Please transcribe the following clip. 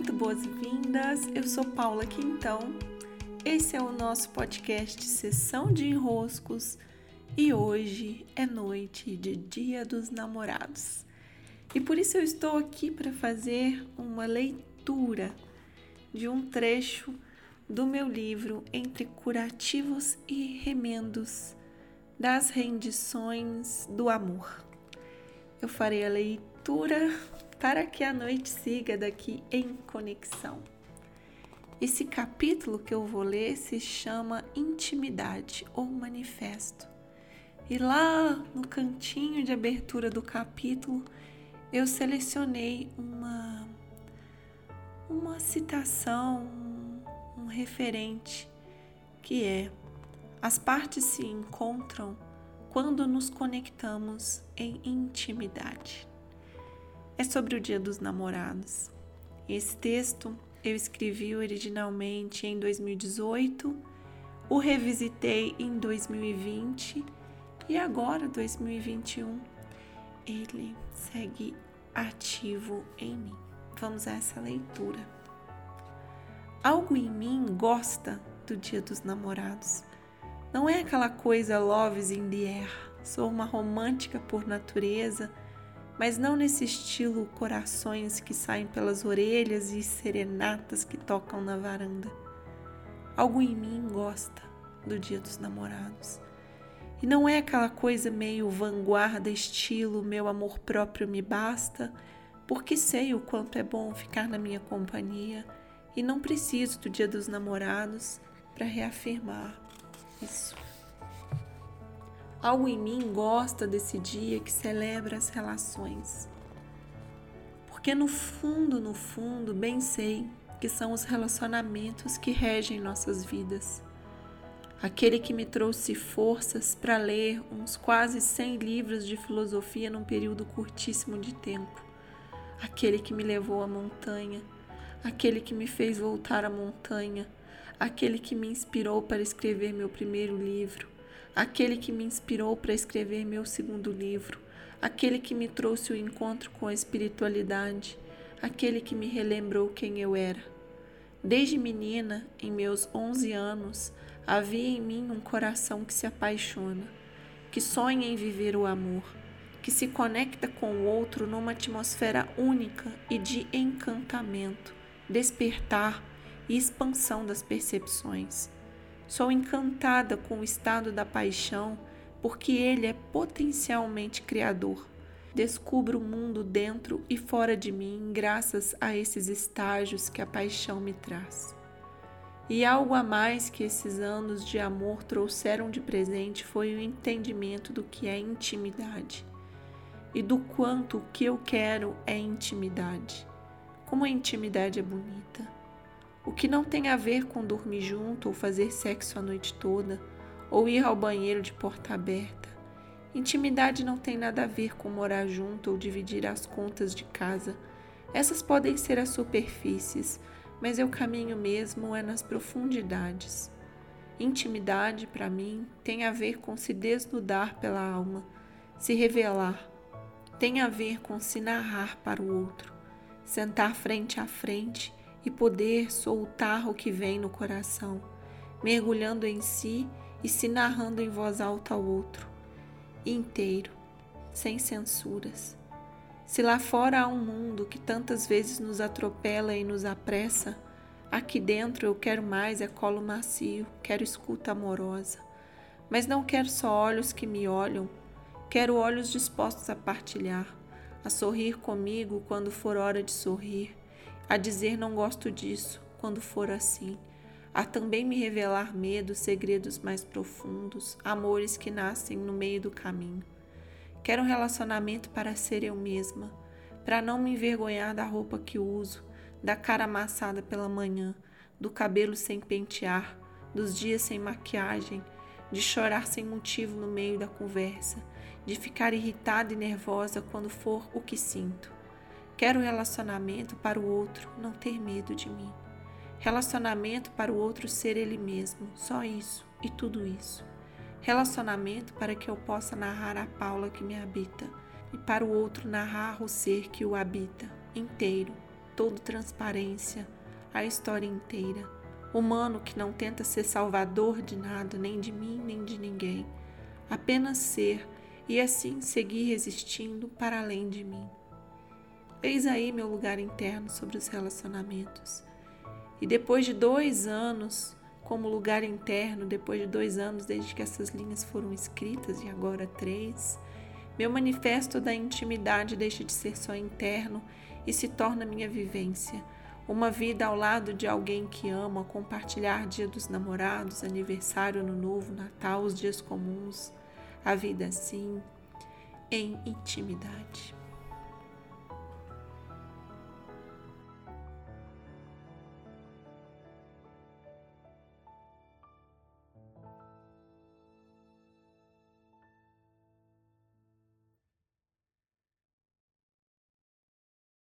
muito boas-vindas. Eu sou Paula Quintão. Esse é o nosso podcast Sessão de Enroscos e hoje é noite de Dia dos Namorados. E por isso eu estou aqui para fazer uma leitura de um trecho do meu livro Entre Curativos e Remendos das Rendições do Amor. Eu farei a leitura para que a noite siga daqui em conexão. Esse capítulo que eu vou ler se chama Intimidade ou Manifesto. E lá no cantinho de abertura do capítulo, eu selecionei uma uma citação, um, referente que é: as partes se encontram quando nos conectamos em intimidade é sobre o Dia dos Namorados. Esse texto eu escrevi originalmente em 2018, o revisitei em 2020 e agora, 2021, ele segue ativo em mim. Vamos a essa leitura. Algo em mim gosta do Dia dos Namorados. Não é aquela coisa loves in the air. Sou uma romântica por natureza mas não nesse estilo corações que saem pelas orelhas e serenatas que tocam na varanda. Algo em mim gosta do Dia dos Namorados. E não é aquela coisa meio vanguarda, estilo meu amor próprio me basta, porque sei o quanto é bom ficar na minha companhia e não preciso do Dia dos Namorados para reafirmar isso. Algo em mim gosta desse dia que celebra as relações. Porque no fundo, no fundo, bem sei que são os relacionamentos que regem nossas vidas. Aquele que me trouxe forças para ler uns quase 100 livros de filosofia num período curtíssimo de tempo. Aquele que me levou à montanha, aquele que me fez voltar à montanha, aquele que me inspirou para escrever meu primeiro livro, aquele que me inspirou para escrever meu segundo livro, aquele que me trouxe o encontro com a espiritualidade, aquele que me relembrou quem eu era. Desde menina, em meus 11 anos, havia em mim um coração que se apaixona, que sonha em viver o amor, que se conecta com o outro numa atmosfera única e de encantamento, despertar e expansão das percepções. Sou encantada com o estado da paixão, porque ele é potencialmente criador. Descubro o mundo dentro e fora de mim graças a esses estágios que a paixão me traz. E algo a mais que esses anos de amor trouxeram de presente foi o entendimento do que é intimidade e do quanto o que eu quero é intimidade. Como a intimidade é bonita. O que não tem a ver com dormir junto ou fazer sexo a noite toda, ou ir ao banheiro de porta aberta. Intimidade não tem nada a ver com morar junto ou dividir as contas de casa. Essas podem ser as superfícies, mas eu caminho mesmo é nas profundidades. Intimidade, para mim, tem a ver com se desnudar pela alma, se revelar. Tem a ver com se narrar para o outro, sentar frente a frente e poder soltar o que vem no coração, mergulhando em si e se narrando em voz alta ao outro, inteiro, sem censuras. Se lá fora há um mundo que tantas vezes nos atropela e nos apressa, aqui dentro eu quero mais é colo macio, quero escuta amorosa. Mas não quero só olhos que me olham, quero olhos dispostos a partilhar, a sorrir comigo quando for hora de sorrir, a dizer não gosto disso quando for assim, a também me revelar medos, segredos mais profundos, amores que nascem no meio do caminho. Quero um relacionamento para ser eu mesma, para não me envergonhar da roupa que uso, da cara amassada pela manhã, do cabelo sem pentear, dos dias sem maquiagem, de chorar sem motivo no meio da conversa, de ficar irritada e nervosa quando for o que sinto. Quero relacionamento para o outro não ter medo de mim. Relacionamento para o outro ser ele mesmo, só isso e tudo isso. Relacionamento para que eu possa narrar a Paula que me habita e para o outro narrar o ser que o habita, inteiro, todo transparência a história inteira. Humano que não tenta ser salvador de nada, nem de mim, nem de ninguém. Apenas ser e assim seguir resistindo para além de mim. Eis aí meu lugar interno sobre os relacionamentos. E depois de dois anos, como lugar interno, depois de dois anos desde que essas linhas foram escritas e agora três, meu manifesto da intimidade deixa de ser só interno e se torna minha vivência. Uma vida ao lado de alguém que amo, a compartilhar dia dos namorados, aniversário, ano novo, Natal, os dias comuns. A vida assim, em intimidade.